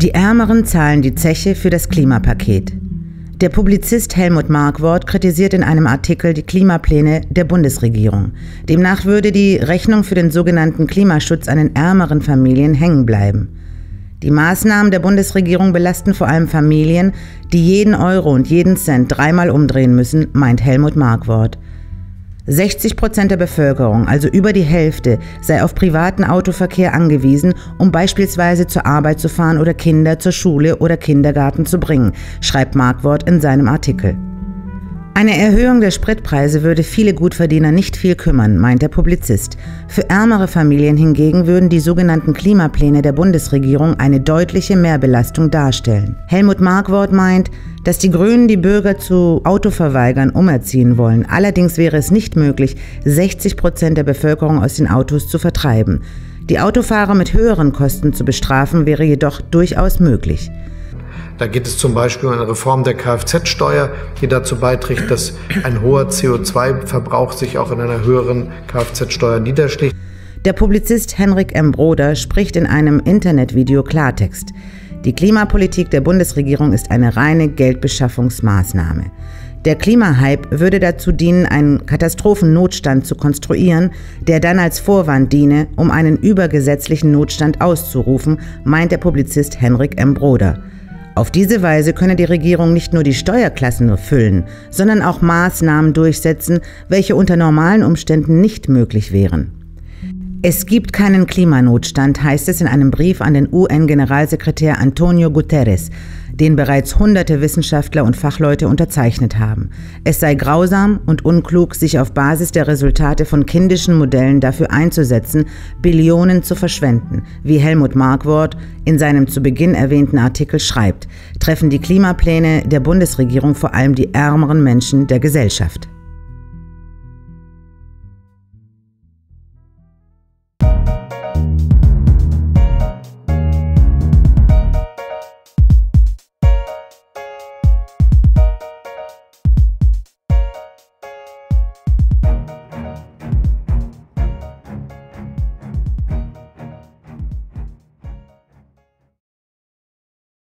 Die Ärmeren zahlen die Zeche für das Klimapaket. Der Publizist Helmut Markwort kritisiert in einem Artikel die Klimapläne der Bundesregierung. Demnach würde die Rechnung für den sogenannten Klimaschutz an den ärmeren Familien hängen bleiben. Die Maßnahmen der Bundesregierung belasten vor allem Familien, die jeden Euro und jeden Cent dreimal umdrehen müssen, meint Helmut Markwort. 60 Prozent der Bevölkerung, also über die Hälfte, sei auf privaten Autoverkehr angewiesen, um beispielsweise zur Arbeit zu fahren oder Kinder zur Schule oder Kindergarten zu bringen, schreibt Markwort in seinem Artikel. Eine Erhöhung der Spritpreise würde viele Gutverdiener nicht viel kümmern, meint der Publizist. Für ärmere Familien hingegen würden die sogenannten Klimapläne der Bundesregierung eine deutliche Mehrbelastung darstellen. Helmut Markwort meint, dass die Grünen die Bürger zu Autoverweigern umerziehen wollen. Allerdings wäre es nicht möglich, 60 Prozent der Bevölkerung aus den Autos zu vertreiben. Die Autofahrer mit höheren Kosten zu bestrafen wäre jedoch durchaus möglich. Da geht es zum Beispiel um eine Reform der Kfz-Steuer, die dazu beiträgt, dass ein hoher CO2-Verbrauch sich auch in einer höheren Kfz-Steuer niederschlägt. Der Publizist Henrik M. Broder spricht in einem Internetvideo Klartext. Die Klimapolitik der Bundesregierung ist eine reine Geldbeschaffungsmaßnahme. Der Klimahype würde dazu dienen, einen Katastrophennotstand zu konstruieren, der dann als Vorwand diene, um einen übergesetzlichen Notstand auszurufen, meint der Publizist Henrik M. Broder. Auf diese Weise könne die Regierung nicht nur die Steuerklassen füllen, sondern auch Maßnahmen durchsetzen, welche unter normalen Umständen nicht möglich wären. Es gibt keinen Klimanotstand, heißt es in einem Brief an den UN-Generalsekretär Antonio Guterres, den bereits hunderte Wissenschaftler und Fachleute unterzeichnet haben. Es sei grausam und unklug, sich auf Basis der Resultate von kindischen Modellen dafür einzusetzen, Billionen zu verschwenden. Wie Helmut Markwort in seinem zu Beginn erwähnten Artikel schreibt, treffen die Klimapläne der Bundesregierung vor allem die ärmeren Menschen der Gesellschaft.